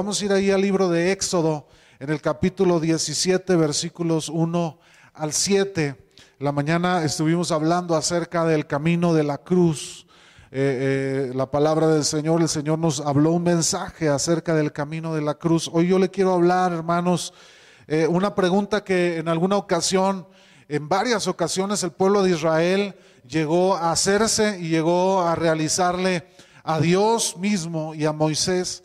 Vamos a ir ahí al libro de Éxodo, en el capítulo 17, versículos 1 al 7. La mañana estuvimos hablando acerca del camino de la cruz. Eh, eh, la palabra del Señor, el Señor nos habló un mensaje acerca del camino de la cruz. Hoy yo le quiero hablar, hermanos, eh, una pregunta que en alguna ocasión, en varias ocasiones, el pueblo de Israel llegó a hacerse y llegó a realizarle a Dios mismo y a Moisés.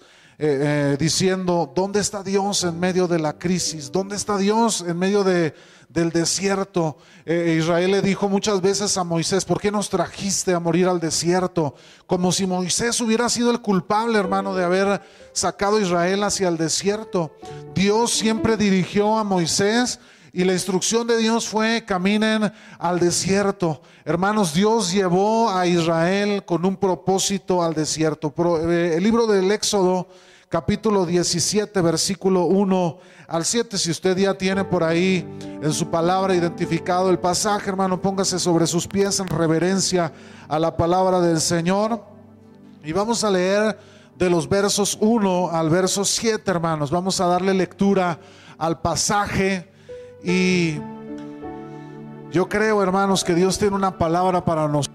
Diciendo, ¿dónde está Dios en medio de la crisis? ¿Dónde está Dios en medio de, del desierto. Eh, Israel le dijo muchas veces a Moisés, ¿por qué nos trajiste a morir al desierto? Como si Moisés hubiera sido el culpable, hermano, de haber sacado a Israel hacia el desierto. Dios siempre dirigió a Moisés y la instrucción de Dios fue caminen al desierto. Hermanos, Dios llevó a Israel con un propósito al desierto. Eh, el libro del Éxodo, capítulo 17, versículo 1 al 7. Si usted ya tiene por ahí en su palabra identificado el pasaje, hermano, póngase sobre sus pies en reverencia a la palabra del Señor. Y vamos a leer de los versos 1 al verso 7, hermanos. Vamos a darle lectura al pasaje y yo creo, hermanos, que Dios tiene una palabra para nosotros.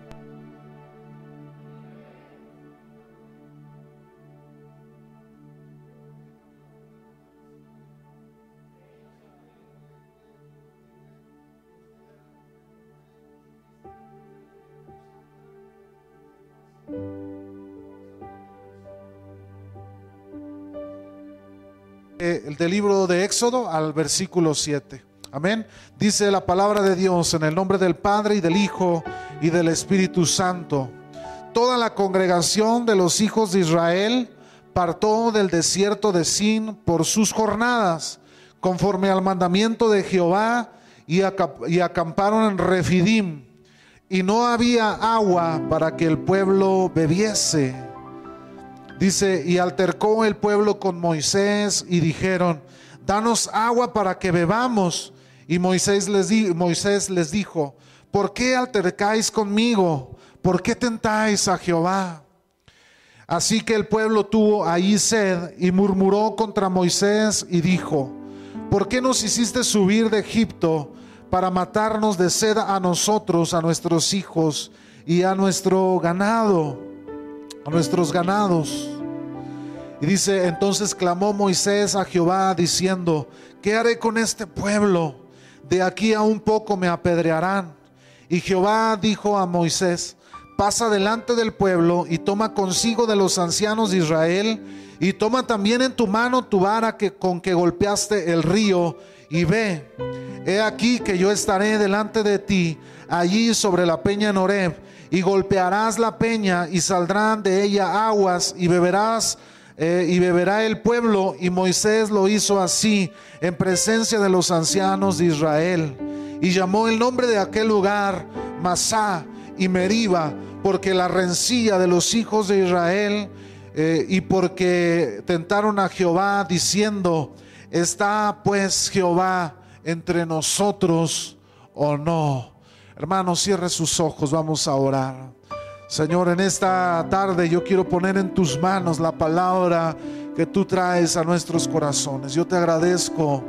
El del libro de Éxodo al versículo 7. Amén. Dice la palabra de Dios en el nombre del Padre y del Hijo y del Espíritu Santo. Toda la congregación de los hijos de Israel partó del desierto de Sin por sus jornadas, conforme al mandamiento de Jehová, y, acamparon en Refidim. Y no había agua para que el pueblo bebiese. Dice, y altercó el pueblo con Moisés y dijeron, danos agua para que bebamos. Y Moisés les, Moisés les dijo, ¿por qué altercáis conmigo? ¿Por qué tentáis a Jehová? Así que el pueblo tuvo ahí sed y murmuró contra Moisés y dijo, ¿por qué nos hiciste subir de Egipto para matarnos de sed a nosotros, a nuestros hijos y a nuestro ganado? A nuestros ganados. Y dice, entonces clamó Moisés a Jehová diciendo, ¿qué haré con este pueblo? De aquí a un poco me apedrearán. Y Jehová dijo a Moisés, pasa delante del pueblo y toma consigo de los ancianos de Israel y toma también en tu mano tu vara que, con que golpeaste el río y ve, he aquí que yo estaré delante de ti allí sobre la peña Noreb y golpearás la peña y saldrán de ella aguas y beberás eh, y beberá el pueblo. Y Moisés lo hizo así en presencia de los ancianos de Israel. Y llamó el nombre de aquel lugar Masá y Meriba porque la rencilla de los hijos de Israel eh, y porque tentaron a Jehová diciendo está pues Jehová entre nosotros o no Hermano, cierre sus ojos, vamos a orar. Señor, en esta tarde yo quiero poner en tus manos la palabra que tú traes a nuestros corazones. Yo te agradezco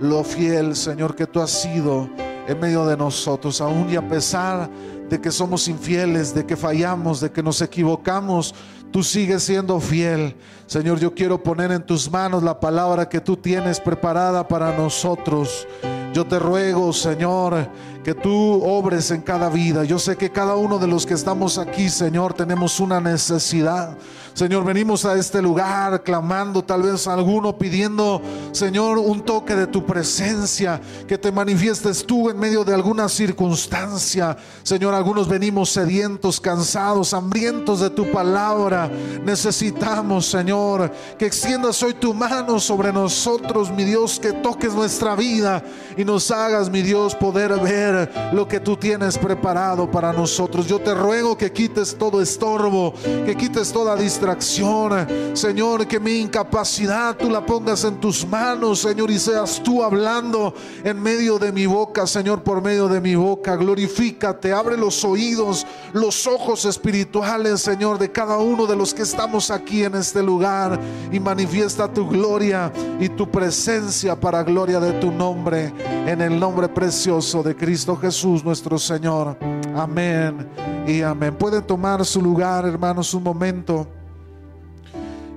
lo fiel, Señor, que tú has sido en medio de nosotros, aún y a pesar de que somos infieles, de que fallamos, de que nos equivocamos, tú sigues siendo fiel. Señor, yo quiero poner en tus manos la palabra que tú tienes preparada para nosotros. Yo te ruego, Señor, que tú obres en cada vida. Yo sé que cada uno de los que estamos aquí, Señor, tenemos una necesidad. Señor, venimos a este lugar clamando, tal vez alguno pidiendo, Señor, un toque de tu presencia, que te manifiestes tú en medio de alguna circunstancia. Señor, algunos venimos sedientos, cansados, hambrientos de tu palabra. Necesitamos, Señor, que extiendas hoy tu mano sobre nosotros, mi Dios, que toques nuestra vida y nos hagas, mi Dios, poder ver lo que tú tienes preparado para nosotros. Yo te ruego que quites todo estorbo, que quites toda distracción. Señor, que mi incapacidad tú la pongas en tus manos, Señor, y seas tú hablando en medio de mi boca, Señor, por medio de mi boca. Glorifícate, abre los oídos, los ojos espirituales, Señor, de cada uno de los que estamos aquí en este lugar y manifiesta tu gloria y tu presencia para gloria de tu nombre, en el nombre precioso de Cristo Jesús nuestro Señor. Amén y amén. Pueden tomar su lugar, hermanos, un momento.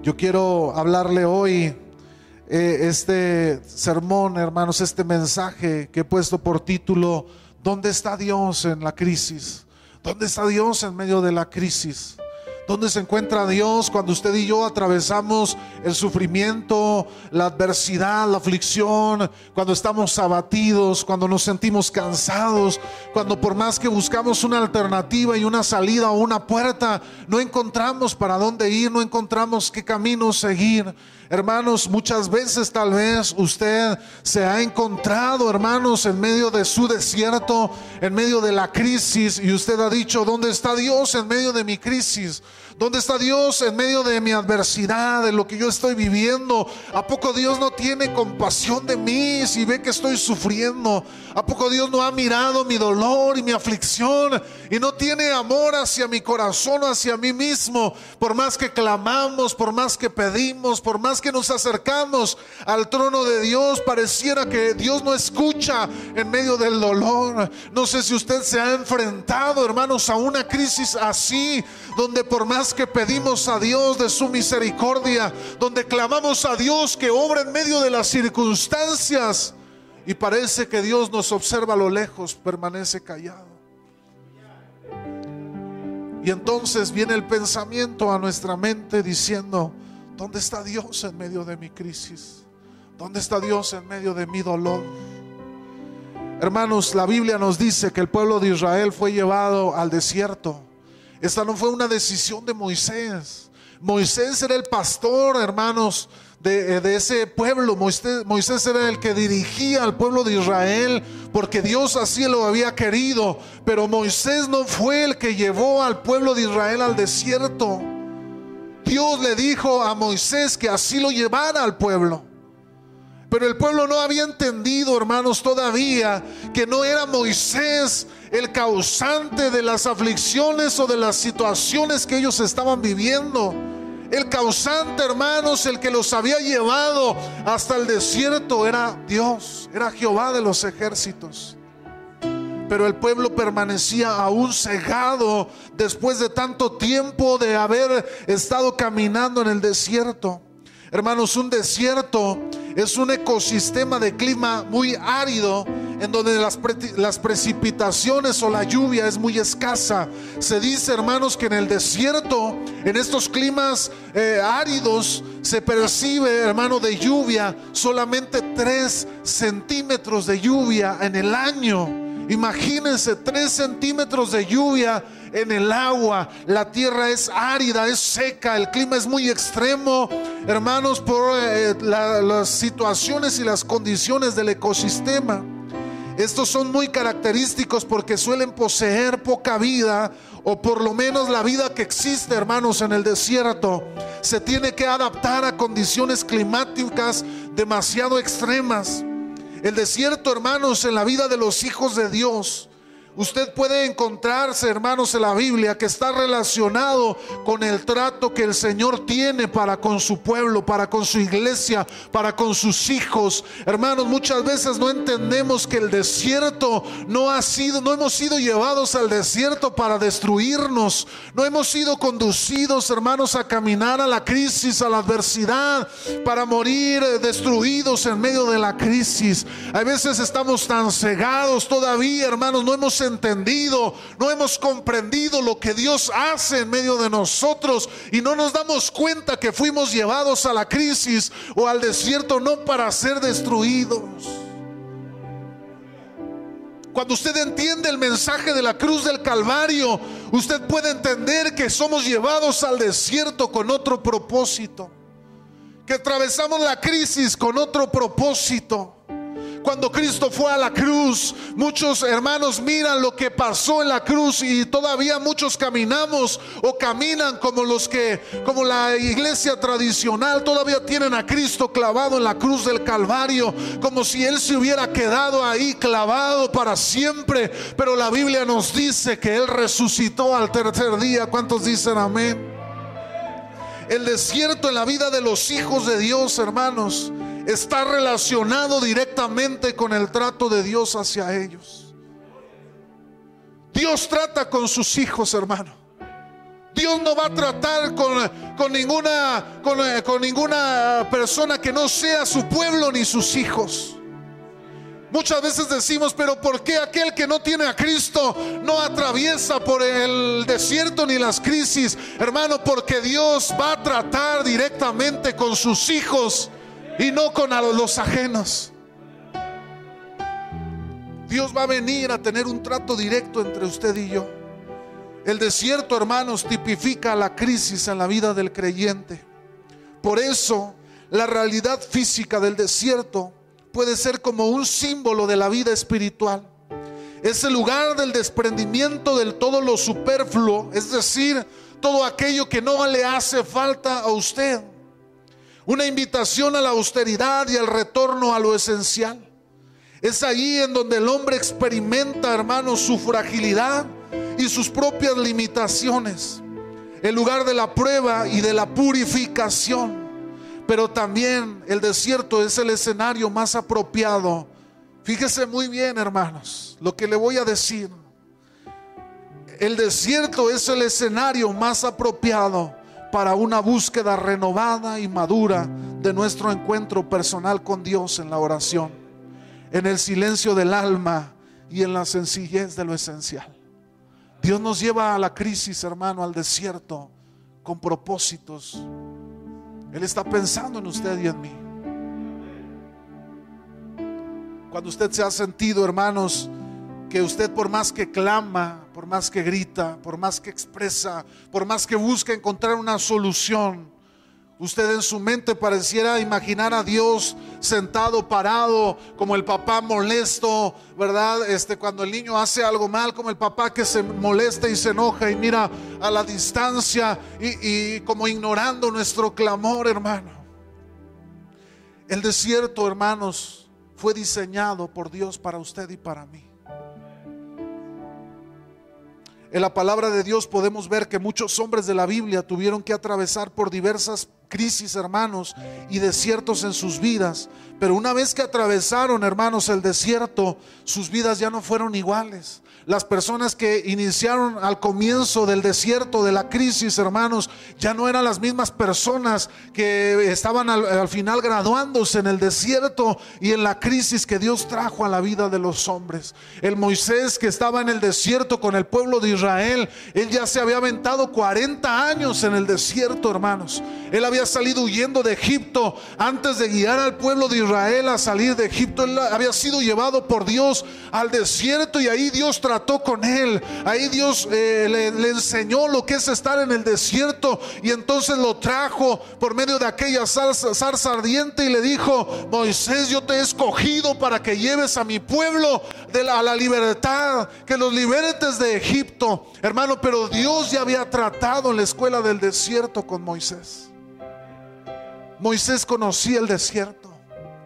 Yo quiero hablarle hoy eh, este sermón, hermanos, este mensaje que he puesto por título, ¿dónde está Dios en la crisis? ¿Dónde está Dios en medio de la crisis? ¿Dónde se encuentra Dios cuando usted y yo atravesamos el sufrimiento, la adversidad, la aflicción, cuando estamos abatidos, cuando nos sentimos cansados, cuando por más que buscamos una alternativa y una salida o una puerta, no encontramos para dónde ir, no encontramos qué camino seguir? Hermanos, muchas veces tal vez usted se ha encontrado, hermanos, en medio de su desierto, en medio de la crisis, y usted ha dicho, ¿dónde está Dios en medio de mi crisis? ¿Dónde está Dios en medio de mi adversidad, de lo que yo estoy viviendo? ¿A poco Dios no tiene compasión de mí si ve que estoy sufriendo? ¿A poco Dios no ha mirado mi dolor y mi aflicción y no tiene amor hacia mi corazón, hacia mí mismo? Por más que clamamos, por más que pedimos, por más que nos acercamos al trono de Dios, pareciera que Dios no escucha en medio del dolor. No sé si usted se ha enfrentado, hermanos, a una crisis así, donde por más que pedimos a Dios de su misericordia, donde clamamos a Dios que obra en medio de las circunstancias y parece que Dios nos observa a lo lejos, permanece callado. Y entonces viene el pensamiento a nuestra mente diciendo, ¿dónde está Dios en medio de mi crisis? ¿Dónde está Dios en medio de mi dolor? Hermanos, la Biblia nos dice que el pueblo de Israel fue llevado al desierto esta no fue una decisión de Moisés. Moisés era el pastor, hermanos, de, eh, ese pueblo. Moisés, Moisés, era el que dirigía al pueblo de Israel porque Dios así lo había querido. Pero Moisés no fue el que llevó al pueblo de Israel al desierto. Dios le dijo a Moisés que así lo llevara al pueblo. Pero el pueblo no había entendido, hermanos, todavía que no era Moisés el causante de las aflicciones o de las situaciones que ellos estaban viviendo. El causante, hermanos, el que los había llevado hasta el desierto era Dios, era Jehová de los ejércitos. Pero el pueblo permanecía aún cegado después de tanto tiempo de haber estado caminando en el desierto. Hermanos, un desierto es un ecosistema de clima muy árido en donde las, las, precipitaciones o la lluvia es muy escasa. Se dice, hermanos, que en el desierto, en estos climas eh, áridos, se percibe, hermano, de lluvia solamente 3 centímetros de lluvia en el año. Imagínense 3 centímetros de lluvia en el agua, la tierra es árida, es seca, el clima es muy extremo, hermanos, por eh, las situaciones y las condiciones del ecosistema. Estos son muy característicos porque suelen poseer poca vida o por lo menos la vida que existe, hermanos, en el desierto. Se tiene que adaptar a condiciones climáticas demasiado extremas. El desierto, hermanos, en la vida de los hijos de Dios Usted puede encontrarse, hermanos, en la Biblia que está relacionado con el trato que el Señor tiene para con su pueblo, para con su iglesia, para con sus hijos. Hermanos, muchas veces no entendemos que el desierto no ha sido, no hemos sido llevados al desierto para destruirnos. No hemos sido conducidos, hermanos, a caminar a la crisis, a la adversidad, para morir destruidos en medio de la crisis. A veces estamos tan cegados todavía, hermanos, no hemos entendido, no hemos comprendido lo que Dios hace en medio de nosotros y no nos damos cuenta que fuimos llevados a la crisis o al desierto no para ser destruidos. Cuando usted entiende el mensaje de la cruz del Calvario, usted puede entender que somos llevados al desierto con otro propósito, que atravesamos la crisis con otro propósito Cuando Cristo fue a la cruz, muchos hermanos miran lo que pasó en la cruz y todavía muchos caminamos o caminan como los que, como la iglesia tradicional, todavía tienen a Cristo clavado en la cruz del Calvario, como si Él se hubiera quedado ahí clavado para siempre. Pero la Biblia nos dice que Él resucitó al tercer día. ¿Cuántos dicen amén? El desierto en la vida de los hijos de Dios, hermanos, está relacionado directamente con el trato de Dios hacia ellos. Dios trata con sus hijos, hermano. Dios no va a tratar con, ninguna, con, con ninguna persona que no sea su pueblo ni sus hijos. Muchas veces decimos, pero ¿por qué aquel que no tiene a Cristo no atraviesa por el desierto ni las crisis? Hermano, porque Dios va a tratar directamente con sus hijos y no con los ajenos. Dios va a venir a tener un trato directo entre usted y yo. El desierto, hermanos, tipifica la crisis en la vida del creyente. Por eso, la realidad física del desierto puede ser como un símbolo de la vida espiritual. Es el lugar del desprendimiento del todo lo superfluo, es decir, todo aquello que no le hace falta a usted. Una invitación a la austeridad y al retorno a lo esencial. Es ahí en donde el hombre experimenta, hermanos, su fragilidad y sus propias limitaciones. El lugar de la prueba y de la purificación. Pero también el desierto es el escenario más apropiado. Fíjese muy bien, hermanos, lo que le voy a decir. El desierto es el escenario más apropiado para una búsqueda renovada y madura de nuestro encuentro personal con Dios en la oración, en el silencio del alma y en la sencillez de lo esencial. Dios nos lleva a la crisis, hermano, al desierto, con propósitos él está pensando en usted y en mí. Cuando usted se ha sentido, hermanos, que usted por más que clama, por más que grita, por más que expresa, por más que busca encontrar una solución, Usted en su mente pareciera imaginar a Dios sentado, parado, como el papá molesto, ¿verdad? Este, cuando el niño hace algo mal, como el papá que se molesta y se enoja y mira a la distancia y, y como ignorando nuestro clamor, hermano. El desierto, hermanos, fue diseñado por Dios para usted y para mí. En la palabra de Dios podemos ver que muchos hombres de la Biblia tuvieron que atravesar por diversas crisis, hermanos, y desiertos en sus vidas. Pero una vez que atravesaron, hermanos, el desierto, sus vidas ya no fueron iguales. Las personas que iniciaron al comienzo del desierto, de la crisis, hermanos, ya no eran las mismas personas que estaban al, final graduándose en el desierto y en la crisis que Dios trajo a la vida de los hombres. El Moisés que estaba en el desierto con el pueblo de Israel, él ya se había aventado 40 años en el desierto, hermanos. Él había salido huyendo de Egipto antes de guiar al pueblo de Israel a salir de Egipto. Él había sido llevado por Dios al desierto y ahí Dios trató con él. Ahí Dios eh, le, enseñó lo que es estar en el desierto y entonces lo trajo por medio de aquella zarza, ardiente y le dijo, Moisés, yo te he escogido para que lleves a mi pueblo de la, a la libertad, que los libertes de Egipto. Hermano, pero Dios ya había tratado en la escuela del desierto con Moisés. Moisés conocía el desierto.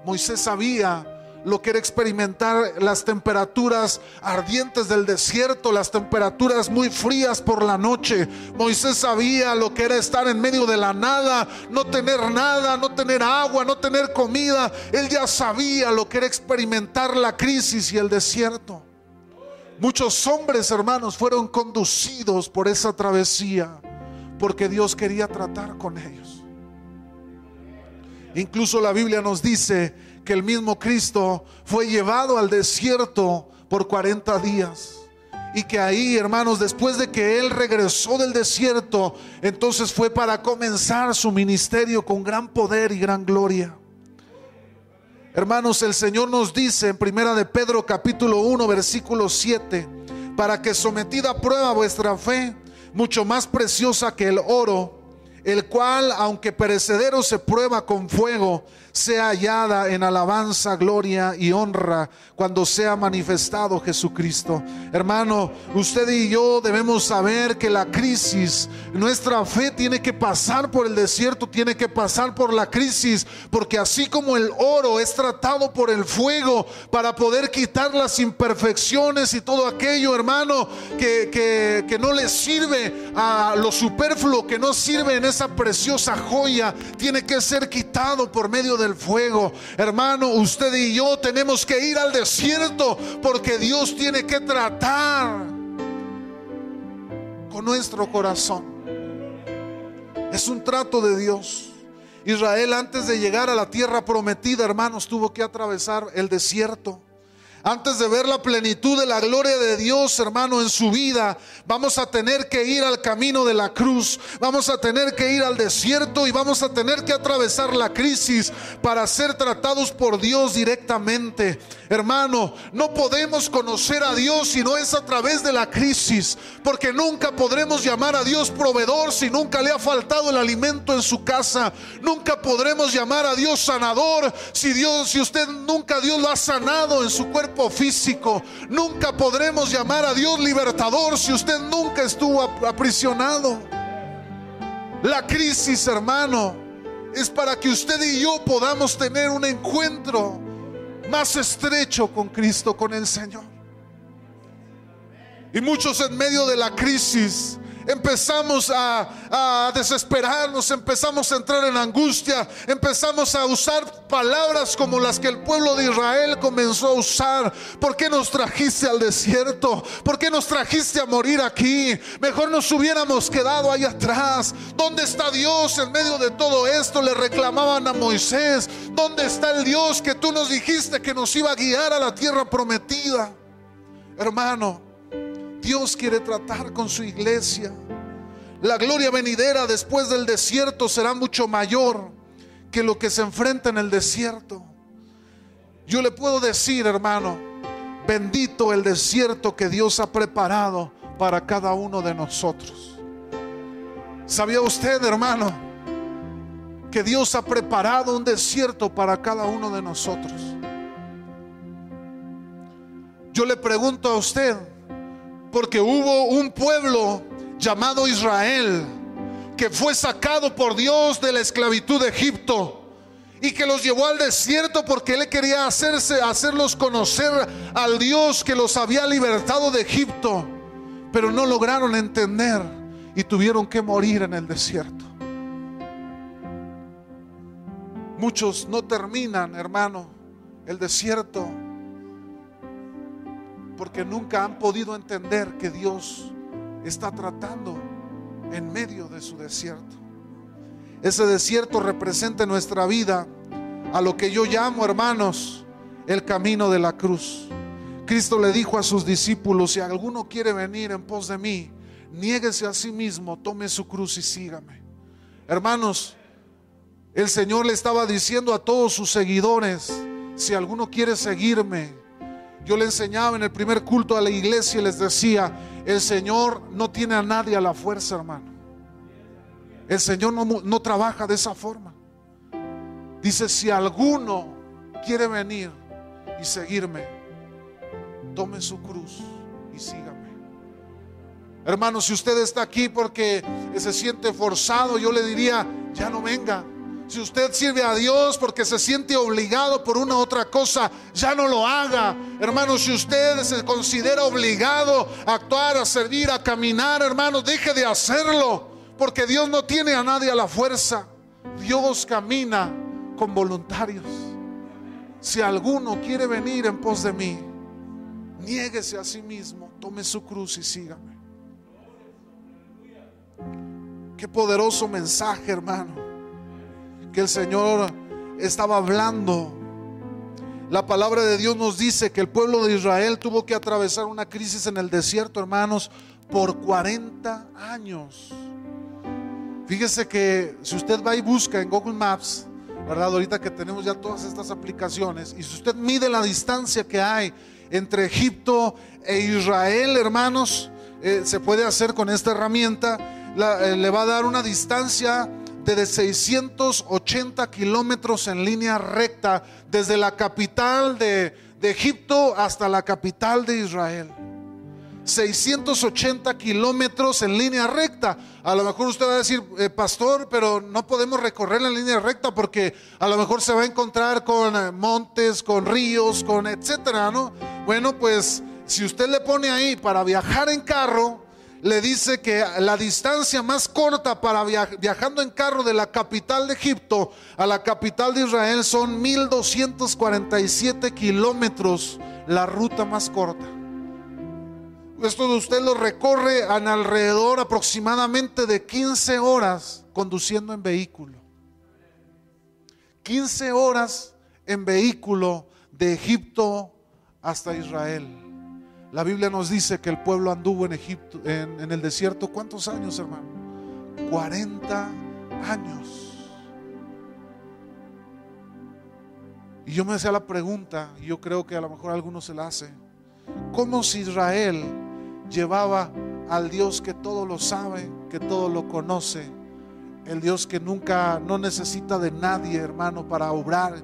Moisés sabía lo que era experimentar las temperaturas ardientes del desierto, las temperaturas muy frías por la noche. Moisés sabía lo que era estar en medio de la nada, no tener nada, no tener agua, no tener comida. Él ya sabía lo que era experimentar la crisis y el desierto. Muchos hombres, hermanos, fueron conducidos por esa travesía porque Dios quería tratar con ellos. Incluso la Biblia nos dice que el mismo Cristo fue llevado al desierto por 40 días. Y que ahí, hermanos, después de que Él regresó del desierto, entonces fue para comenzar su ministerio con gran poder y gran gloria. Hermanos, el Señor nos dice en Primera de Pedro capítulo 1 versículo 7, para que sometida a prueba vuestra fe, mucho más preciosa que el oro, el cual, aunque perecedero se prueba con fuego, sea hallada en alabanza, gloria y honra cuando sea manifestado Jesucristo. Hermano, usted y yo debemos saber que la crisis, nuestra fe tiene que pasar por el desierto, tiene que pasar por la crisis, porque así como el oro es tratado por el fuego para poder quitar las imperfecciones y todo aquello, hermano, que, que, que no le sirve a lo superfluo, que no sirve en esa preciosa joya, tiene que ser quitado por medio de del fuego. Hermano, usted y yo tenemos que ir al desierto porque Dios tiene que tratar con nuestro corazón. Es un trato de Dios. Israel antes de llegar a la tierra prometida, hermanos, tuvo que atravesar el desierto. Antes de ver la plenitud de la gloria de Dios, hermano, en su vida, vamos a tener que ir al camino de la cruz, vamos a tener que ir al desierto y vamos a tener que atravesar la crisis para ser tratados por Dios directamente. Hermano, no podemos conocer a Dios si no es a través de la crisis, porque nunca podremos llamar a Dios proveedor si nunca le ha faltado el alimento en su casa. Nunca podremos llamar a Dios sanador si Dios, si usted nunca Dios lo ha sanado en su cuerpo físico. Nunca podremos llamar a Dios libertador si usted nunca estuvo aprisionado. La crisis, hermano, es para que usted y yo podamos tener un encuentro más estrecho con Cristo, con el Señor. Y muchos en medio de la crisis empezamos a, desesperarnos, empezamos a entrar en angustia, empezamos a usar palabras como las que el pueblo de Israel comenzó a usar. ¿Por qué nos trajiste al desierto? ¿Por qué nos trajiste a morir aquí? Mejor nos hubiéramos quedado ahí atrás. ¿Dónde está Dios en medio de todo esto? Le reclamaban a Moisés. ¿Dónde está el Dios que tú nos dijiste que nos iba a guiar a la tierra prometida? Hermano, Dios quiere tratar con su iglesia. La gloria venidera después del desierto será mucho mayor que lo que se enfrenta en el desierto. Yo le puedo decir, hermano, bendito el desierto que Dios ha preparado para cada uno de nosotros. ¿Sabía usted, hermano, que Dios ha preparado un desierto para cada uno de nosotros? Yo le pregunto a usted, porque hubo un pueblo llamado Israel que fue sacado por Dios de la esclavitud de Egipto y que los llevó al desierto porque él quería hacerse hacerlos conocer al Dios que los había libertado de Egipto, pero no lograron entender y tuvieron que morir en el desierto. Muchos no terminan, hermano, el desierto porque nunca han podido entender que Dios está tratando en medio de su desierto. Ese desierto representa nuestra vida a lo que yo llamo, hermanos, el camino de la cruz. Cristo le dijo a sus discípulos, si alguno quiere venir en pos de mí, niéguese a sí mismo, tome su cruz y sígame. Hermanos, el Señor le estaba diciendo a todos sus seguidores, si alguno quiere seguirme, yo le enseñaba en el primer culto a la iglesia y les decía, el Señor no tiene a nadie a la fuerza, hermano. El Señor no, no trabaja de esa forma. Dice, si alguno quiere venir y seguirme, tome su cruz y sígame. Hermano, si usted está aquí porque se siente forzado, yo le diría, ya no venga. Si usted sirve a Dios porque se siente obligado por una u otra cosa, ya no lo haga. Hermano, si usted se considera obligado a actuar, a servir, a caminar, hermano, deje de hacerlo. Porque Dios no tiene a nadie a la fuerza. Dios camina con voluntarios. Si alguno quiere venir en pos de mí, niéguese a sí mismo, tome su cruz y sígame. Qué poderoso mensaje, hermano que el Señor estaba hablando. La palabra de Dios nos dice que el pueblo de Israel tuvo que atravesar una crisis en el desierto, hermanos, por 40 años. Fíjese que si usted va y busca en Google Maps, ¿verdad? Ahorita que tenemos ya todas estas aplicaciones, y si usted mide la distancia que hay entre Egipto e Israel, hermanos, eh, se puede hacer con esta herramienta eh, le va a dar una distancia de 680 kilómetros en línea recta desde la capital de, Egipto hasta la capital de Israel. 680 kilómetros en línea recta. A lo mejor usted va a decir, eh, pastor, pero no podemos recorrer en línea recta porque a lo mejor se va a encontrar con eh, montes, con ríos, con etcétera, ¿no? Bueno, pues si usted le pone ahí para viajar en carro, le dice que la distancia más corta para viajando en carro de la capital de Egipto a la capital de Israel son 1247 kilómetros, la ruta más corta. Esto usted lo recorre en alrededor aproximadamente de 15 horas conduciendo en vehículo. 15 horas en vehículo de Egipto hasta Israel. La Biblia nos dice que el pueblo anduvo en Egipto, en, el desierto, ¿cuántos años, hermano? 40 años. Y yo me hacía la pregunta, y yo creo que a lo mejor algunos se la hace, ¿cómo si Israel llevaba al Dios que todo lo sabe, que todo lo conoce, el Dios que nunca no necesita de nadie, hermano, para obrar,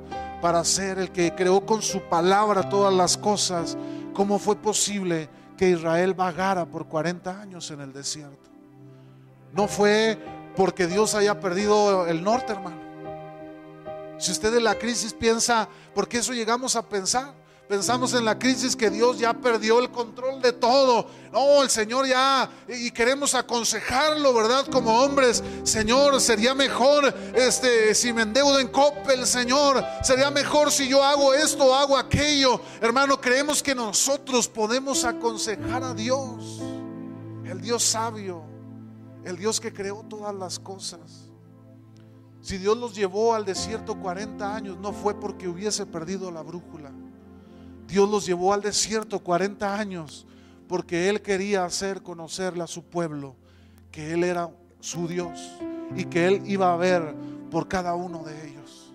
para ser el que creó con su palabra todas las cosas. ¿Cómo fue posible que Israel vagara por 40 años en el desierto? No fue porque Dios haya perdido el norte, hermano. Si usted en la crisis piensa, ¿por qué eso llegamos a pensar? Pensamos en la crisis que Dios ya perdió el control de todo. No, el Señor ya, y queremos aconsejarlo, ¿verdad? Como hombres, Señor, sería mejor este, si me endeudo en Coppel, Señor. Sería mejor si yo hago esto o hago aquello. Hermano, creemos que nosotros podemos aconsejar a Dios, el Dios sabio, el Dios que creó todas las cosas. Si Dios los llevó al desierto 40 años, no fue porque hubiese perdido la brújula. Dios los llevó al desierto 40 años porque Él quería hacer conocerle a su pueblo que Él era su Dios y que Él iba a ver por cada uno de ellos.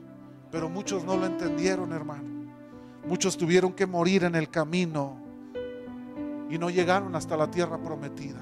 Pero muchos no lo entendieron, hermano. Muchos tuvieron que morir en el camino y no llegaron hasta la tierra prometida.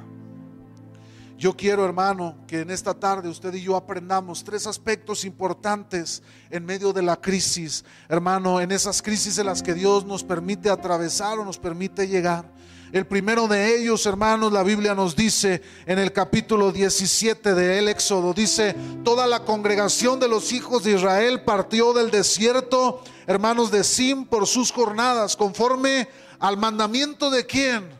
Yo quiero, hermano, que en esta tarde usted y yo aprendamos tres aspectos importantes en medio de la crisis. Hermano, en esas crisis en las que Dios nos permite atravesar o nos permite llegar. El primero de ellos, hermanos, la Biblia nos dice en el capítulo 17 de el Éxodo, dice, toda la congregación de los hijos de Israel partió del desierto, hermanos de Sim, por sus jornadas, conforme al mandamiento de quién?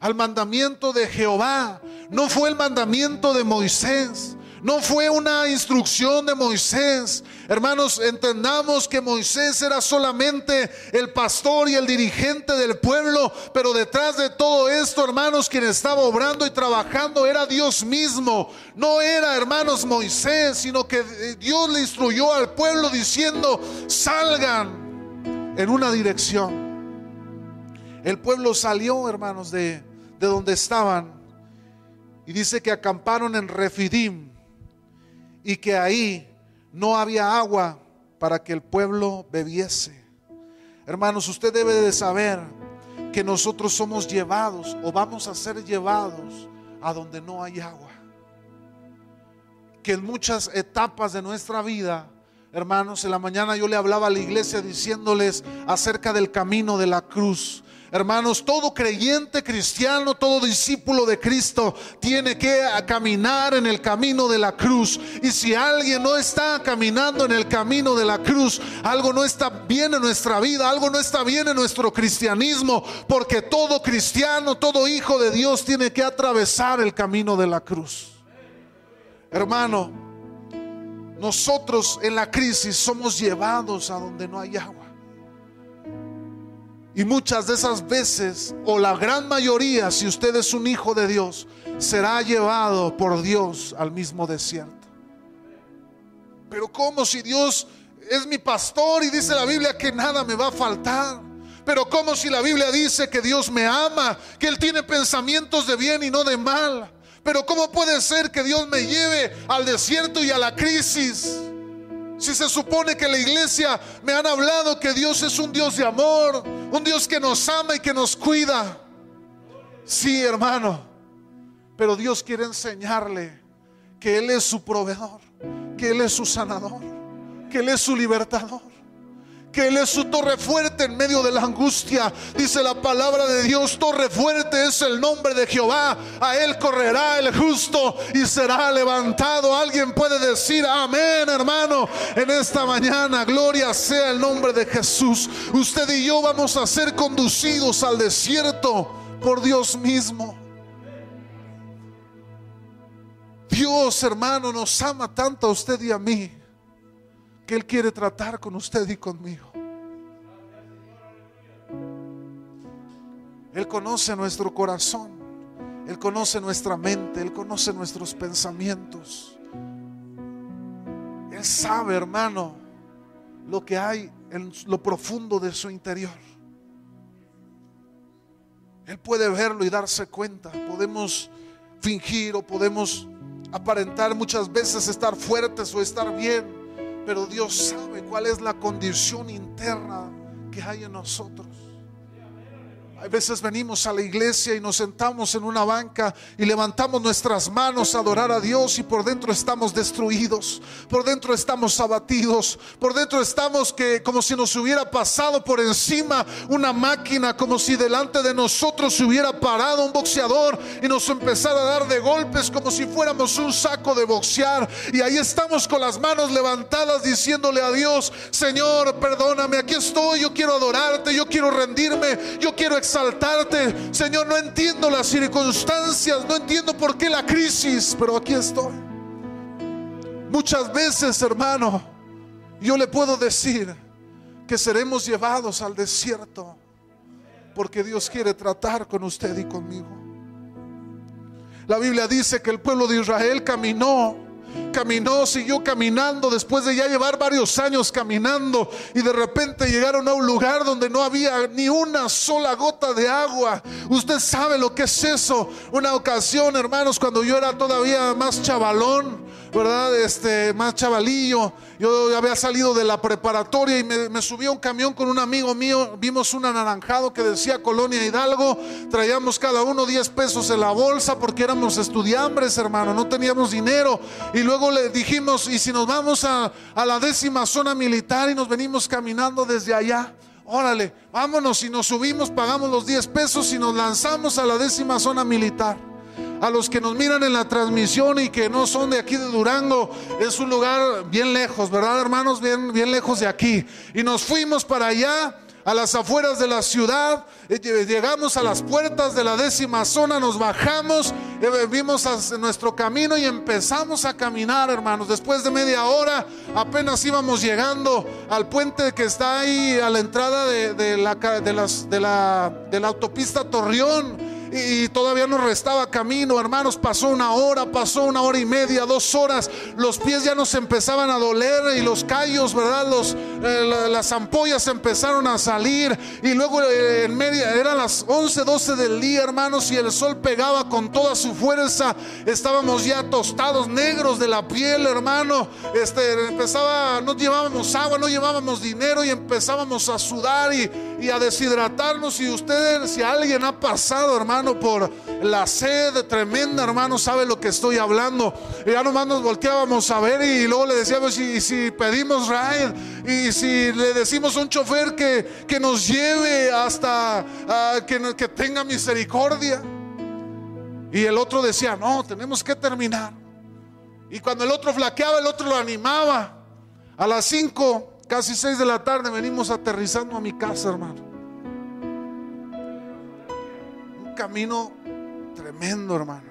Al mandamiento de Jehová. No fue el mandamiento de Moisés. No fue una instrucción de Moisés. Hermanos, entendamos que Moisés era solamente el pastor y el dirigente del pueblo, pero detrás de todo esto, hermanos, quien estaba obrando y trabajando era Dios mismo. No era, hermanos, Moisés, sino que Dios le instruyó al pueblo diciendo, salgan en una dirección. El pueblo salió, hermanos, de, de donde estaban. Y dice que acamparon en Refidim y que ahí no había agua para que el pueblo bebiese. Hermanos, usted debe de saber que nosotros somos llevados o vamos a ser llevados a donde no hay agua. Que en muchas etapas de nuestra vida, hermanos, en la mañana yo le hablaba a la iglesia diciéndoles acerca del camino de la cruz. Hermanos, todo creyente cristiano, todo discípulo de Cristo tiene que caminar en el camino de la cruz. Y si alguien no está caminando en el camino de la cruz, algo no está bien en nuestra vida, algo no está bien en nuestro cristianismo, porque todo cristiano, todo hijo de Dios tiene que atravesar el camino de la cruz. Hermano, nosotros en la crisis somos llevados a donde no hay agua. Y muchas de esas veces, o la gran mayoría, si usted es un hijo de Dios, será llevado por Dios al mismo desierto. Pero ¿cómo si Dios es mi pastor y dice la Biblia que nada me va a faltar? Pero ¿cómo si la Biblia dice que Dios me ama, que Él tiene pensamientos de bien y no de mal? Pero ¿cómo puede ser que Dios me lleve al desierto y a la crisis? Si se supone que la iglesia me han hablado que Dios es un Dios de amor, un Dios que nos ama y que nos cuida. Sí, hermano. Pero Dios quiere enseñarle que Él es su proveedor, que Él es su sanador, que Él es su libertador que Él es su torre fuerte en medio de la angustia. Dice la palabra de Dios, torre fuerte es el nombre de Jehová. A Él correrá el justo y será levantado. Alguien puede decir amén, hermano, en esta mañana. Gloria sea el nombre de Jesús. Usted y yo vamos a ser conducidos al desierto por Dios mismo. Dios, hermano, nos ama tanto a usted y a mí que Él quiere tratar con usted y conmigo. Él conoce nuestro corazón, Él conoce nuestra mente, Él conoce nuestros pensamientos. Él sabe, hermano, lo que hay en lo profundo de su interior. Él puede verlo y darse cuenta. Podemos fingir o podemos aparentar muchas veces estar fuertes o estar bien pero Dios sabe cuál es la condición interna que hay en nosotros. Hay veces venimos a la iglesia y nos sentamos en una banca y levantamos nuestras manos a adorar a Dios y por dentro estamos destruidos, por dentro estamos abatidos, por dentro estamos que como si nos hubiera pasado por encima una máquina, como si delante de nosotros se hubiera parado un boxeador y nos empezara a dar de golpes como si fuéramos un saco de boxear. Y ahí estamos con las manos levantadas diciéndole a Dios, Señor, perdóname, aquí estoy, yo quiero adorarte, yo quiero rendirme, yo quiero Señor, no entiendo las circunstancias, no entiendo por qué la crisis, pero aquí estoy. Muchas veces, hermano, yo le puedo decir que seremos llevados al desierto porque Dios quiere tratar con usted y conmigo. La Biblia dice que el pueblo de Israel caminó Caminó, siguió caminando después de ya llevar varios años caminando y de repente llegaron a un lugar donde no había ni una sola gota de agua. Usted sabe lo que es eso. Una ocasión, hermanos, cuando yo era todavía más chavalón, ¿verdad? Este, más chavalillo. Yo había salido de la preparatoria y me, subí a un camión con un amigo mío. Vimos un anaranjado que decía Colonia Hidalgo. Traíamos cada uno 10 pesos en la bolsa porque éramos estudiambres, hermano. No teníamos dinero. Y luego le dijimos, ¿y si nos vamos a, a la décima zona militar y nos venimos caminando desde allá? Órale, vámonos y nos subimos, pagamos los 10 pesos y nos lanzamos a la décima zona militar a los que nos miran en la transmisión y que no son de aquí de Durango, es un lugar bien lejos, ¿verdad, hermanos? Bien, bien lejos de aquí. Y nos fuimos para allá a las afueras de la ciudad, eh, llegamos a las puertas de la décima zona, nos bajamos, vimos nuestro camino y empezamos a caminar, hermanos. Después de media hora, apenas íbamos llegando al puente que está ahí a la entrada de, la, de, las, de, la, de la autopista Torreón y todavía nos restaba camino, hermanos. Pasó una hora, pasó una hora y media, dos horas. Los pies ya nos empezaban a doler y los callos, ¿verdad? Los, eh, las ampollas empezaron a salir. Y luego eh, en media, eran las 11, 12 del día, hermanos, y el sol pegaba con toda su fuerza. Estábamos ya tostados, negros de la piel, hermano. Este, empezaba, no llevábamos agua, no llevábamos dinero y empezábamos a sudar y, y a deshidratarnos. Y ustedes, si alguien ha pasado, hermano, por la sed tremenda, hermano, sabe lo que estoy hablando. Y ya nomás nos volteábamos a ver y luego le decíamos, si pedimos ride, y si le decimos a un chofer que, que nos lleve hasta que, que tenga misericordia. Y el otro decía, no, tenemos que terminar. Y cuando el otro flaqueaba, el otro lo animaba. A las 5, casi 6 de la tarde, venimos aterrizando a mi casa, hermano. Camino tremendo, hermano.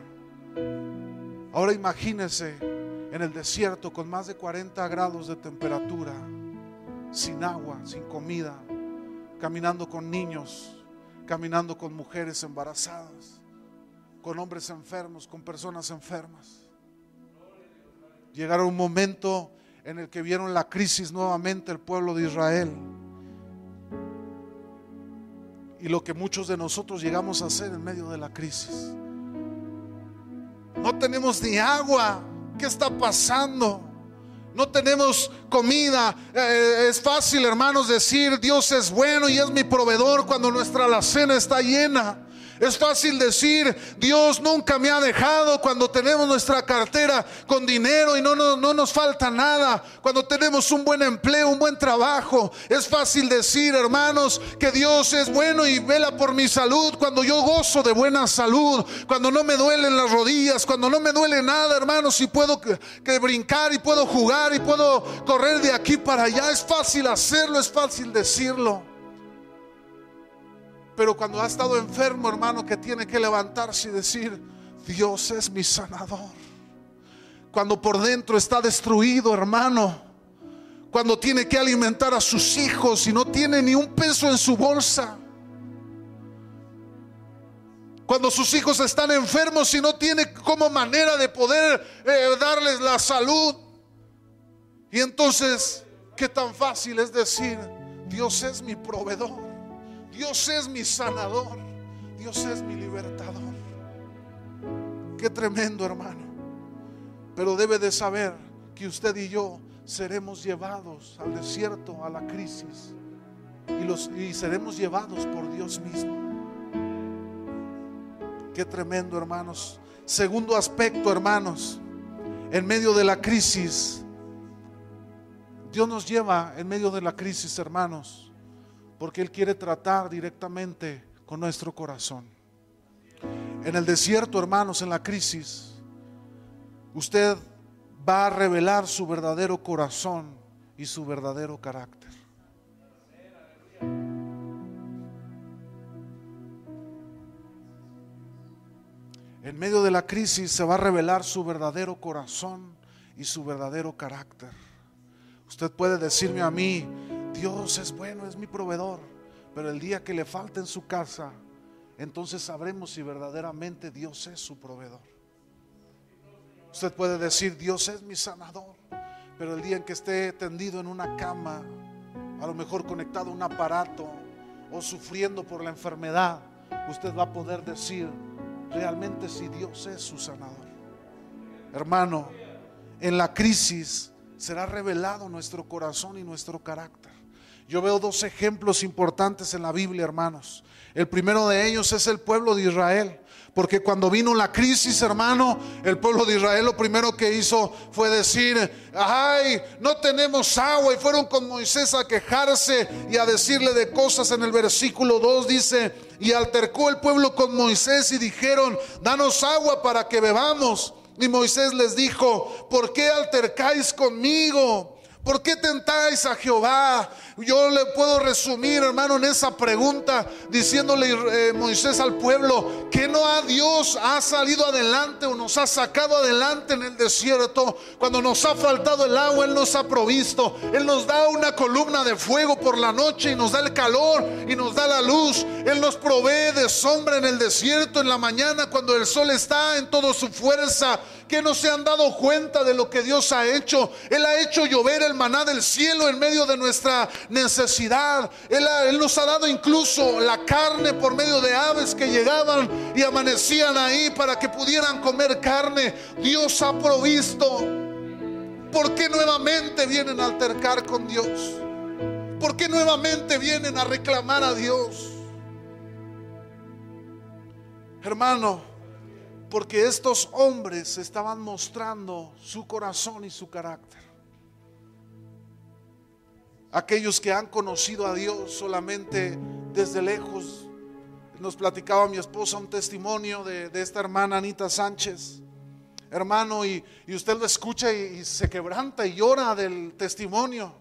Ahora imagínese en el desierto con más de 40 grados de temperatura, sin agua, sin comida, caminando con niños, caminando con mujeres embarazadas, con hombres enfermos, con personas enfermas. Llegaron un momento en el que vieron la crisis nuevamente el pueblo de Israel y lo que muchos de nosotros llegamos a hacer en medio de la crisis. No tenemos ni agua. ¿Qué está pasando? No tenemos comida. Eh, es fácil, hermanos, decir Dios es bueno y es mi proveedor cuando nuestra alacena está llena. Es fácil decir, Dios nunca me ha dejado cuando tenemos nuestra cartera con dinero y no, no, no, nos falta nada. Cuando tenemos un buen empleo, un buen trabajo. Es fácil decir, hermanos, que Dios es bueno y vela por mi salud. Cuando yo gozo de buena salud. Cuando no me duelen las rodillas. Cuando no me duele nada, hermanos. Y puedo que brincar y puedo jugar y puedo correr de aquí para allá. Es fácil hacerlo, es fácil decirlo. Pero cuando ha estado enfermo, hermano, que tiene que levantarse y decir, Dios es mi sanador. Cuando por dentro está destruido, hermano. Cuando tiene que alimentar a sus hijos y no tiene ni un peso en su bolsa. Cuando sus hijos están enfermos y no tiene como manera de poder eh, darles la salud. Y entonces, qué tan fácil es decir, Dios es mi proveedor. Dios es mi sanador. Dios es mi libertador. Qué tremendo, hermano. Pero debe de saber que usted y yo seremos llevados al desierto, a la crisis. Y, los, y seremos llevados por Dios mismo. Qué tremendo, hermanos. Segundo aspecto, hermanos. En medio de la crisis, Dios nos lleva en medio de la crisis, hermanos porque Él quiere tratar directamente con nuestro corazón. En el desierto, hermanos, en la crisis, usted va a revelar su verdadero corazón y su verdadero carácter. En medio de la crisis se va a revelar su verdadero corazón y su verdadero carácter. Usted puede decirme a mí, Dios es bueno, es mi proveedor. Pero el día que le falte en su casa, entonces sabremos si verdaderamente Dios es su proveedor. Usted puede decir, Dios es mi sanador. Pero el día en que esté tendido en una cama, a lo mejor conectado a un aparato o sufriendo por la enfermedad, usted va a poder decir realmente si Dios es su sanador. Hermano, en la crisis será revelado nuestro corazón y nuestro carácter. Yo veo dos ejemplos importantes en la Biblia, hermanos. El primero de ellos es el pueblo de Israel. Porque cuando vino la crisis, hermano, el pueblo de Israel lo primero que hizo fue decir, ay, no tenemos agua. Y fueron con Moisés a quejarse y a decirle de cosas. En el versículo 2 dice, y altercó el pueblo con Moisés y dijeron, danos agua para que bebamos. Y Moisés les dijo, ¿por qué altercáis conmigo? ¿Por qué tentáis a Jehová? Yo le puedo resumir, hermano, en esa pregunta, diciéndole eh, Moisés al pueblo, que no a Dios ha salido adelante o nos ha sacado adelante en el desierto. Cuando nos ha faltado el agua, Él nos ha provisto. Él nos da una columna de fuego por la noche y nos da el calor y nos da la luz. Él nos provee de sombra en el desierto en la mañana cuando el sol está en toda su fuerza que no se han dado cuenta de lo que Dios ha hecho. Él ha hecho llover el maná del cielo en medio de nuestra necesidad. Él, Él nos ha dado incluso la carne por medio de aves que llegaban y amanecían ahí para que pudieran comer carne. Dios ha provisto. ¿Por qué nuevamente vienen a altercar con Dios? ¿Por qué nuevamente vienen a reclamar a Dios? Hermano, porque estos hombres estaban mostrando su corazón y su carácter. Aquellos que han conocido a Dios solamente desde lejos. Nos platicaba mi esposa un testimonio de, esta hermana Anita Sánchez. Hermano, y, usted lo escucha y, y se quebranta y llora del testimonio.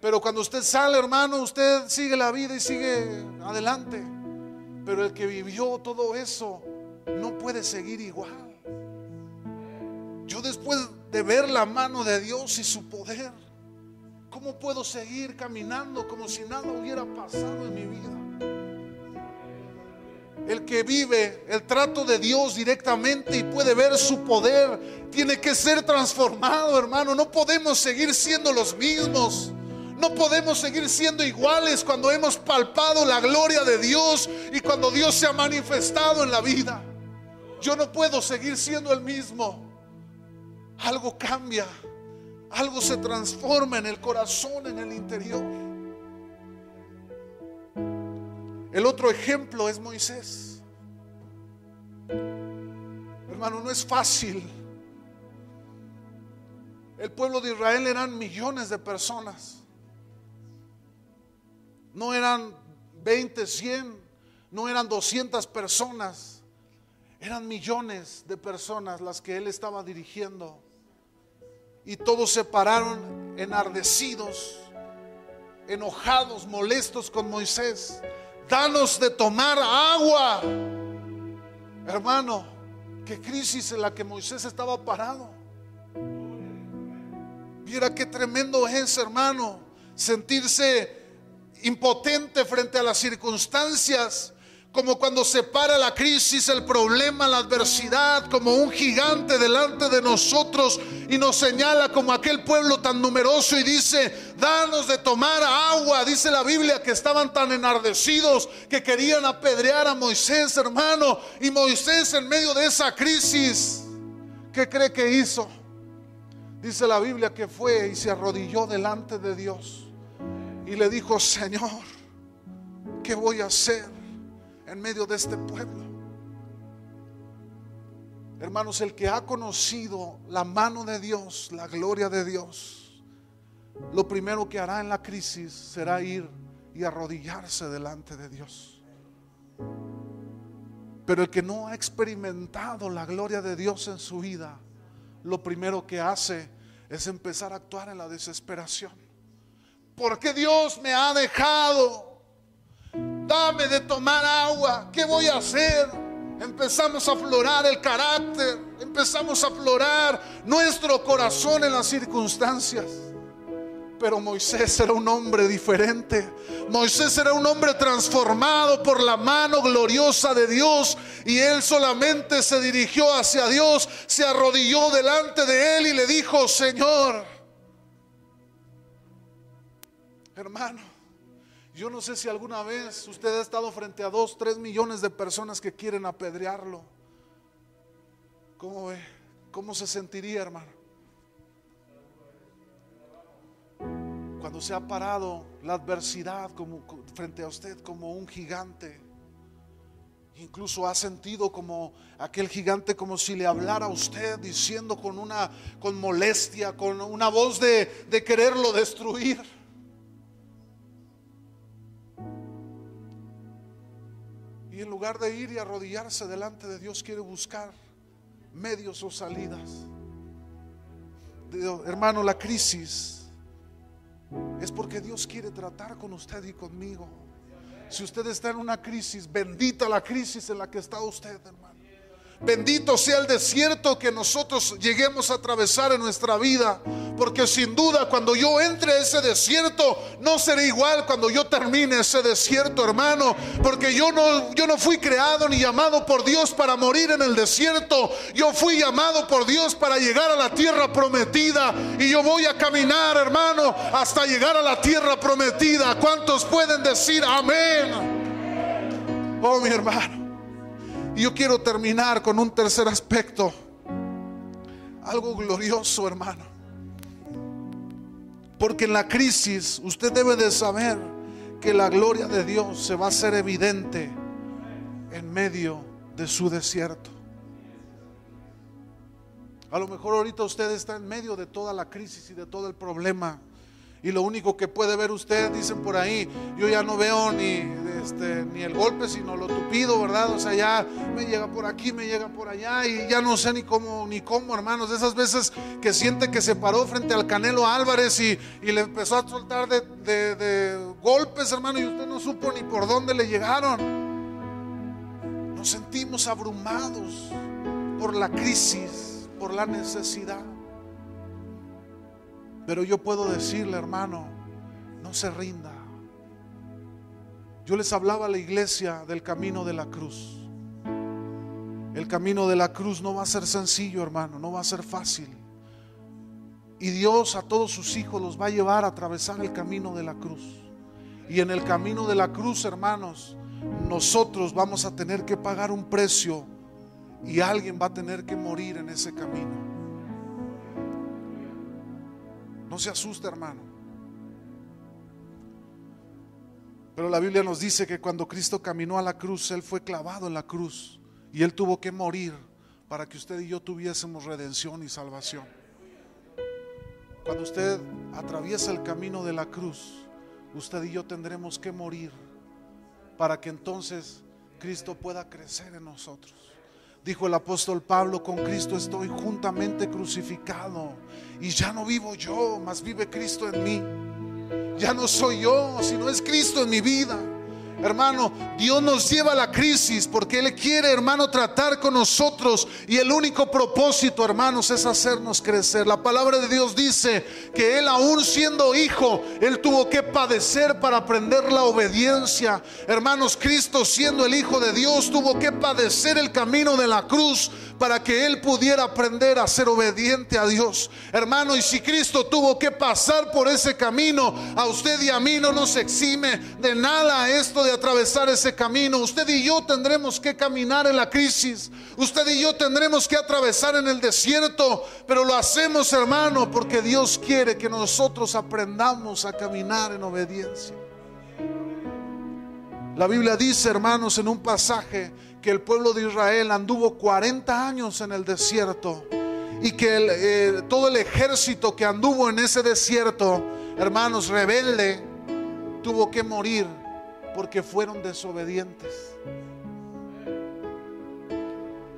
Pero cuando usted sale, hermano, usted sigue la vida y sigue adelante. Pero el que vivió todo eso no puede seguir igual. Yo después de ver la mano de Dios y su poder, ¿cómo puedo seguir caminando como si nada hubiera pasado en mi vida? El que vive el trato de Dios directamente y puede ver su poder, tiene que ser transformado, hermano. No podemos seguir siendo los mismos. No podemos seguir siendo iguales cuando hemos palpado la gloria de Dios y cuando Dios se ha manifestado en la vida. Yo no puedo seguir siendo el mismo. Algo cambia. Algo se transforma en el corazón, en el interior. El otro ejemplo es Moisés. Hermano, no es fácil. El pueblo de Israel eran millones de personas. No eran 20, 100, no eran 200 personas. Eran millones de personas las que él estaba dirigiendo. Y todos se pararon enardecidos, enojados, molestos con Moisés. Danos de tomar agua. Hermano, qué crisis en la que Moisés estaba parado. Mira qué tremendo es, hermano, sentirse impotente frente a las circunstancias como cuando se para la crisis, el problema, la adversidad, como un gigante delante de nosotros y nos señala como aquel pueblo tan numeroso y dice, danos de tomar agua. Dice la Biblia que estaban tan enardecidos que querían apedrear a Moisés, hermano. Y Moisés en medio de esa crisis, ¿qué cree que hizo? Dice la Biblia que fue y se arrodilló delante de Dios y le dijo, Señor, ¿qué voy a hacer? En medio de este pueblo. Hermanos, el que ha conocido la mano de Dios, la gloria de Dios, lo primero que hará en la crisis será ir y arrodillarse delante de Dios. Pero el que no ha experimentado la gloria de Dios en su vida, lo primero que hace es empezar a actuar en la desesperación. Porque Dios me ha dejado? Dame de tomar agua, ¿qué voy a hacer? Empezamos a aflorar el carácter, empezamos a aflorar nuestro corazón en las circunstancias. Pero Moisés era un hombre diferente. Moisés era un hombre transformado por la mano gloriosa de Dios. Y él solamente se dirigió hacia Dios, se arrodilló delante de él y le dijo, Señor, hermano, yo no sé si alguna vez usted ha estado frente a dos, tres millones de personas que quieren apedrearlo. ¿Cómo ve? ¿Cómo se sentiría, hermano? Cuando se ha parado la adversidad como, frente a usted como un gigante. Incluso ha sentido como aquel gigante como si le hablara a usted diciendo con una con molestia, con una voz de, de quererlo destruir. En lugar de ir y arrodillarse delante de Dios, quiere buscar medios o salidas. hermano, la crisis es porque Dios quiere tratar con usted y conmigo. Si usted está en una crisis, bendita la crisis en la que está usted, hermano. Bendito sea el desierto que nosotros lleguemos a atravesar en nuestra vida. Porque sin duda cuando yo entre a ese desierto no será igual cuando yo termine ese desierto, hermano. Porque yo no, yo no fui creado ni llamado por Dios para morir en el desierto. Yo fui llamado por Dios para llegar a la tierra prometida. Y yo voy a caminar, hermano, hasta llegar a la tierra prometida. ¿Cuántos pueden decir amén? Oh, mi hermano. Y yo quiero terminar con un tercer aspecto. Algo glorioso, hermano. Porque en la crisis usted debe de saber que la gloria de Dios se va a hacer evidente en medio de su desierto. A lo mejor ahorita usted está en medio de toda la crisis y de todo el problema. Y lo único que puede ver usted, dicen por ahí, yo ya no veo ni, este, ni el golpe, sino lo tupido, ¿verdad? O sea, ya me llega por aquí, me llega por allá y ya no sé ni cómo, ni cómo, hermanos. De esas veces que siente que se paró frente al Canelo Álvarez y, le empezó a soltar de, de golpes, hermano, y usted no supo ni por dónde le llegaron. Nos sentimos abrumados por la crisis, por la necesidad. Pero yo puedo decirle, hermano, no se rinda. Yo les hablaba a la iglesia del camino de la cruz. El camino de la cruz no va a ser sencillo, hermano, no va a ser fácil. Y Dios a todos sus hijos los va a llevar a atravesar el camino de la cruz. Y en el camino de la cruz, hermanos, nosotros vamos a tener que pagar un precio y alguien va a tener que morir en ese camino. No se asuste, hermano. Pero la Biblia nos dice que cuando Cristo caminó a la cruz, Él fue clavado en la cruz y Él tuvo que morir para que usted y yo tuviésemos redención y salvación. Cuando usted atraviesa el camino de la cruz, usted y yo tendremos que morir para que entonces Cristo pueda crecer en nosotros. Dijo el apóstol Pablo, con Cristo estoy juntamente crucificado y ya no vivo yo, mas vive Cristo en mí. Ya no soy yo, sino es Cristo en mi vida. Hermano, Dios nos lleva a la crisis porque Él quiere, hermano, tratar con nosotros. Y el único propósito, hermanos, es hacernos crecer. La palabra de Dios dice que Él, aún siendo hijo, Él tuvo que padecer para aprender la obediencia. Hermanos, Cristo siendo el Hijo de Dios, tuvo que padecer el camino de la cruz para que Él pudiera aprender a ser obediente a Dios. Hermano, y si Cristo tuvo que pasar por ese camino, a usted y a mí no nos exime de nada esto de atravesar ese camino. Usted y yo tendremos que caminar en la crisis. Usted y yo tendremos que atravesar en el desierto, pero lo hacemos, hermano, porque Dios quiere que nosotros aprendamos a caminar en obediencia. La Biblia dice, hermanos, en un pasaje que el pueblo de Israel anduvo 40 años en el desierto y que eh, todo el ejército que anduvo en ese desierto, hermanos, rebelde, tuvo que morir porque fueron desobedientes.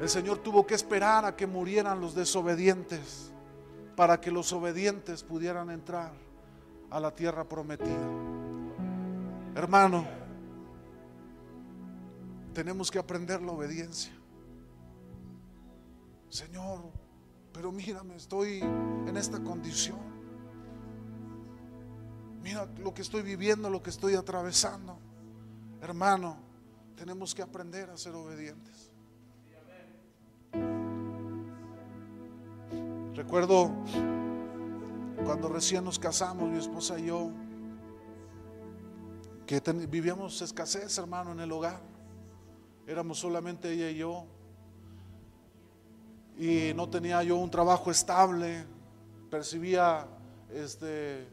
El Señor tuvo que esperar a que murieran los desobedientes para que los obedientes pudieran entrar a la tierra prometida. Hermano, tenemos que aprender la obediencia. Señor, pero mírame, estoy en esta condición. Mira lo que estoy viviendo, lo que estoy atravesando. Hermano, tenemos que aprender a ser obedientes. Recuerdo cuando recién nos casamos, mi esposa y yo, que vivíamos escasez, hermano, en el hogar. Éramos solamente ella y yo. Y no tenía yo un trabajo estable. Percibía este,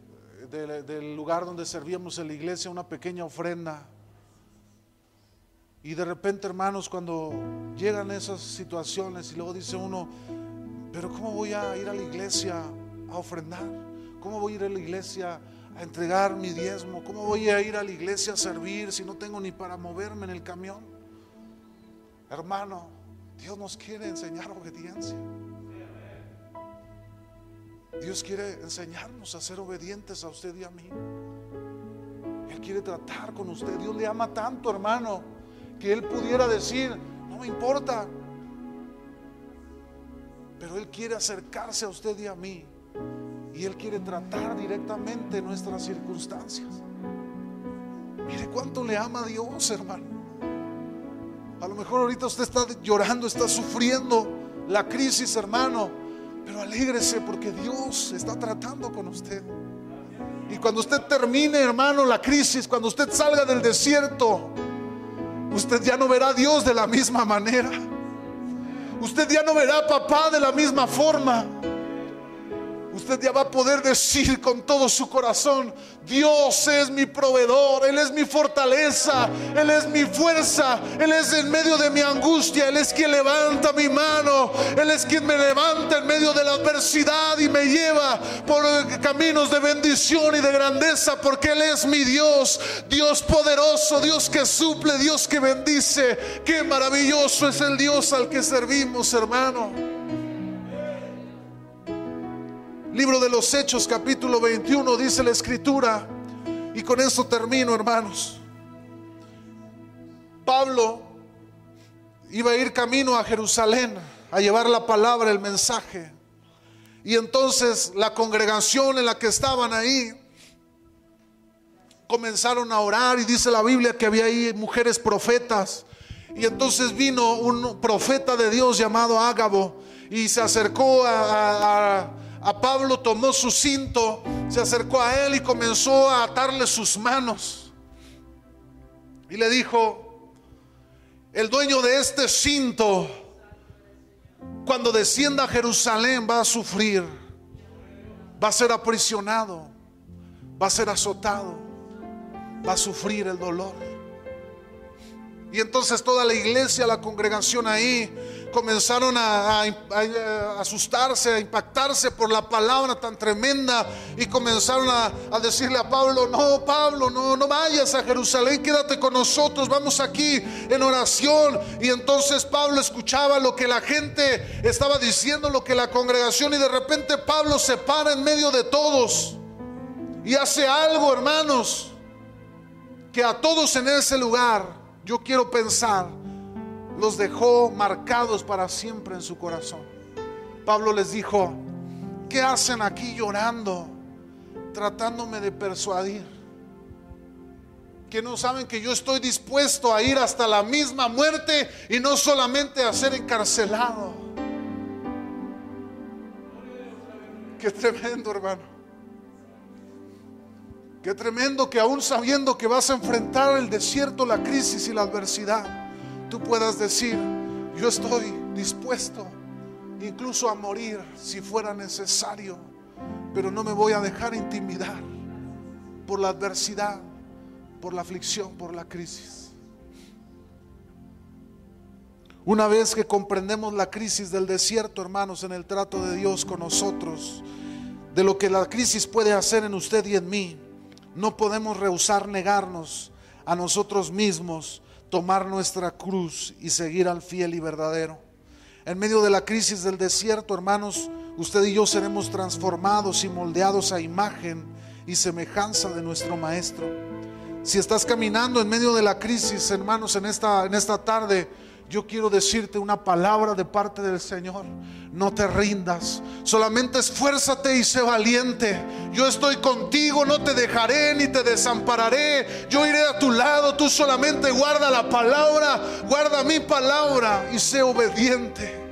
del lugar donde servíamos en la iglesia una pequeña ofrenda. Y de repente, hermanos, cuando llegan esas situaciones y luego dice uno, pero ¿cómo voy a ir a la iglesia a ofrendar? ¿Cómo voy a ir a la iglesia a entregar mi diezmo? ¿Cómo voy a ir a la iglesia a servir si no tengo ni para moverme en el camión? Hermano, Dios nos quiere enseñar obediencia. Dios quiere enseñarnos a ser obedientes a usted y a mí. Él quiere tratar con usted. Dios le ama tanto, hermano, que Él pudiera decir, no me importa. Pero Él quiere acercarse a usted y a mí. Y Él quiere tratar directamente nuestras circunstancias. Mire cuánto le ama a Dios, hermano. A lo mejor ahorita usted está llorando, está sufriendo la crisis, hermano. Pero alégrese porque Dios está tratando con usted. Y cuando usted termine, hermano, la crisis, cuando usted salga del desierto, usted ya no verá a Dios de la misma manera. Usted ya no verá a papá de la misma forma usted ya va a poder decir con todo su corazón, Dios es mi proveedor, Él es mi fortaleza, Él es mi fuerza, Él es en medio de mi angustia, Él es quien levanta mi mano, Él es quien me levanta en medio de la adversidad y me lleva por caminos de bendición y de grandeza, porque Él es mi Dios, Dios poderoso, Dios que suple, Dios que bendice. Qué maravilloso es el Dios al que servimos, hermano. Libro de los Hechos, capítulo 21, dice la escritura. Y con eso termino, hermanos. Pablo iba a ir camino a Jerusalén a llevar la palabra, el mensaje. Y entonces la congregación en la que estaban ahí comenzaron a orar y dice la Biblia que había ahí mujeres profetas. Y entonces vino un profeta de Dios llamado Ágabo y se acercó a a Pablo tomó su cinto, se acercó a él y comenzó a atarle sus manos. Y le dijo, el dueño de este cinto, cuando descienda a Jerusalén va a sufrir, va a ser aprisionado, va a ser azotado, va a sufrir el dolor. Y entonces toda la iglesia, la congregación ahí, comenzaron a, asustarse, a impactarse por la palabra tan tremenda y comenzaron a, a, decirle a Pablo, no, Pablo, no, no vayas a Jerusalén, quédate con nosotros, vamos aquí en oración. Y entonces Pablo escuchaba lo que la gente estaba diciendo, lo que la congregación y de repente Pablo se para en medio de todos y hace algo, hermanos, que a todos en ese lugar, yo quiero pensar, los dejó marcados para siempre en su corazón. Pablo les dijo, ¿qué hacen aquí llorando, tratándome de persuadir? Que no saben que yo estoy dispuesto a ir hasta la misma muerte y no solamente a ser encarcelado. Qué tremendo, hermano. Qué tremendo que aún sabiendo que vas a enfrentar el desierto, la crisis y la adversidad, tú puedas decir, yo estoy dispuesto incluso a morir si fuera necesario, pero no me voy a dejar intimidar por la adversidad, por la aflicción, por la crisis. Una vez que comprendemos la crisis del desierto, hermanos, en el trato de Dios con nosotros, de lo que la crisis puede hacer en usted y en mí, no podemos rehusar negarnos a nosotros mismos tomar nuestra cruz y seguir al fiel y verdadero. En medio de la crisis del desierto, hermanos, usted y yo seremos transformados y moldeados a imagen y semejanza de nuestro Maestro. Si estás caminando en medio de la crisis, hermanos, en esta, en esta tarde, yo quiero decirte una palabra de parte del Señor. No te rindas, solamente esfuérzate y sé valiente. Yo estoy contigo, no te dejaré ni te desampararé. Yo iré a tu lado, tú solamente guarda la palabra, guarda mi palabra y sé obediente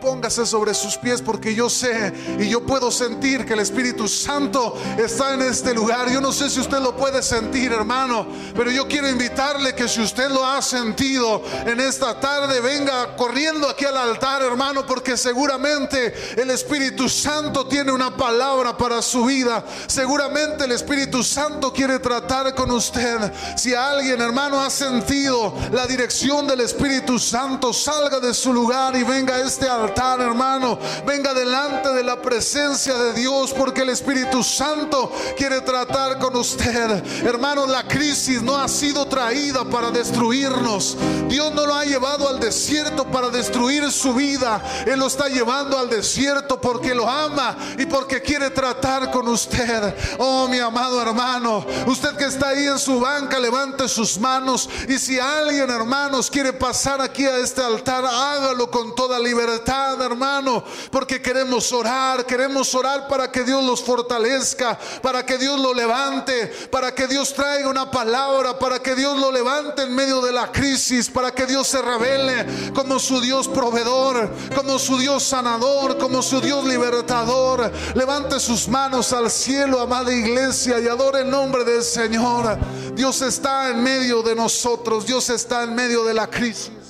póngase sobre sus pies porque yo sé y yo puedo sentir que el Espíritu Santo está en este lugar. Yo no sé si usted lo puede sentir, hermano, pero yo quiero invitarle que si usted lo ha sentido en esta tarde, venga corriendo aquí al altar, hermano, porque seguramente el Espíritu Santo tiene una palabra para su vida. Seguramente el Espíritu Santo quiere tratar con usted. Si alguien, hermano, ha sentido la dirección del Espíritu Santo, salga de su lugar y venga a este altar hermano. Venga delante de la presencia de Dios porque el Espíritu Santo quiere tratar con usted. Hermano, la crisis no ha sido traída para destruirnos. Dios no lo ha llevado al desierto para destruir su vida. Él lo está llevando al desierto porque lo ama y porque quiere tratar con usted. Oh, mi amado hermano, usted que está ahí en su banca, levante sus manos. Y si alguien, hermanos, quiere pasar aquí a este altar, hágalo con toda libertad hermano, porque queremos orar, queremos orar para que Dios los fortalezca, para que Dios lo levante, para que Dios traiga una palabra, para que Dios lo levante en medio de la crisis, para que Dios se revele como su Dios proveedor, como su Dios sanador, como su Dios libertador. Levante sus manos al cielo, amada iglesia, y adore el nombre del Señor. Dios está en medio de nosotros, Dios está en medio de la crisis.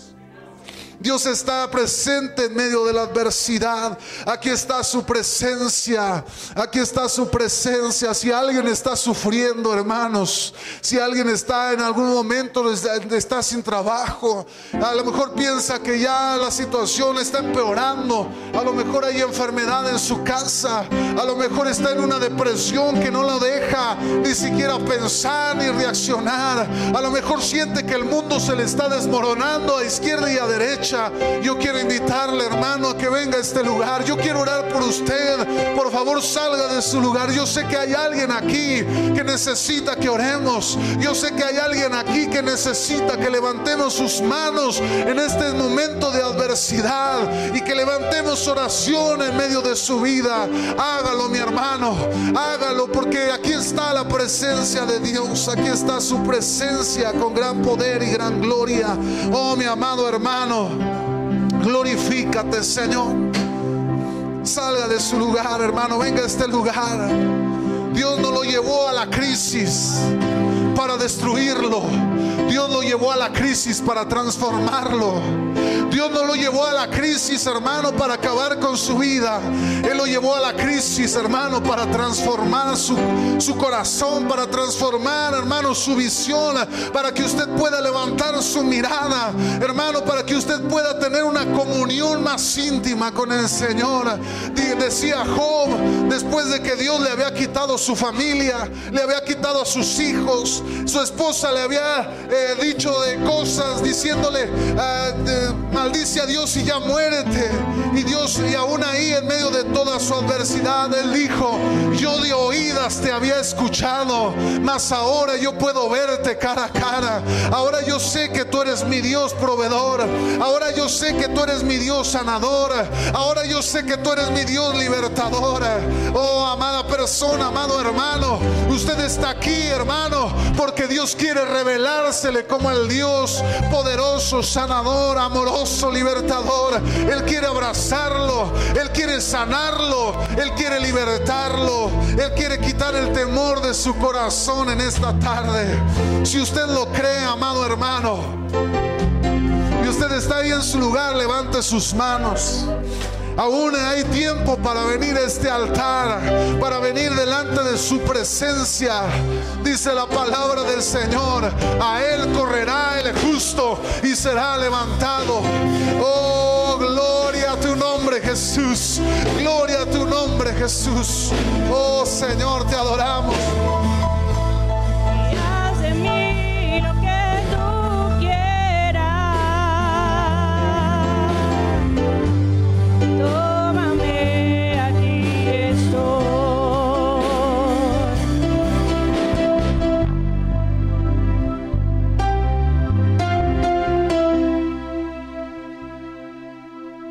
Dios está presente en medio de la adversidad. Aquí está su presencia. Aquí está su presencia. Si alguien está sufriendo, hermanos, si alguien está en algún momento, está sin trabajo, a lo mejor piensa que ya la situación está empeorando. A lo mejor hay enfermedad en su casa. A lo mejor está en una depresión que no lo deja ni siquiera pensar ni reaccionar. A lo mejor siente que el mundo se le está desmoronando a izquierda y a derecha. Yo quiero invitarle, hermano, a que venga a este lugar. Yo quiero orar por usted. Por favor, salga de su lugar. Yo sé que hay alguien aquí que necesita que oremos. Yo sé que hay alguien aquí que necesita que levantemos sus manos en este momento de adversidad y que levantemos oración en medio de su vida. Hágalo, mi hermano. Hágalo porque aquí está la presencia de Dios. Aquí está su presencia con gran poder y gran gloria. Oh, mi amado hermano. Glorifícate, Señor. Salga de su lugar, hermano. Venga a este lugar. Dios no lo llevó a la crisis para destruirlo. Dios lo llevó a la crisis para transformarlo. Dios no lo llevó a la crisis, hermano, para acabar con su vida. Él lo llevó a la crisis, hermano, para transformar su, su corazón, para transformar, hermano, su visión, para que usted pueda levantar su mirada, hermano, para que usted pueda tener una comunión más íntima con el Señor. Decía Job, después de que Dios le había quitado su familia, le había quitado a sus hijos, su esposa le había eh, dicho de cosas, diciéndole, ah, maldice a Dios y ya muérete. Y Dios, y aún ahí en medio de toda su adversidad, Él dijo, yo de oídas te había escuchado, mas ahora yo puedo verte cara a cara. Ahora yo sé que tú eres mi Dios proveedor. Ahora yo sé que tú eres mi Dios sanador. Ahora yo sé que tú eres mi Dios libertador. Oh, amada persona, amado hermano, usted está aquí, hermano, porque Dios quiere como el Dios poderoso, sanador, amoroso, libertador. Él quiere abrazarlo, Él quiere sanarlo, Él quiere libertarlo, Él quiere quitar el temor de su corazón en esta tarde. Si usted lo cree, amado hermano, y usted está ahí en su lugar, levante sus manos. Aún hay tiempo para venir a este altar, para venir delante de su presencia. Dice la palabra del Señor, a Él correrá el justo y será levantado. Oh, gloria a tu nombre Jesús. Gloria a tu nombre Jesús. Oh Señor, te adoramos.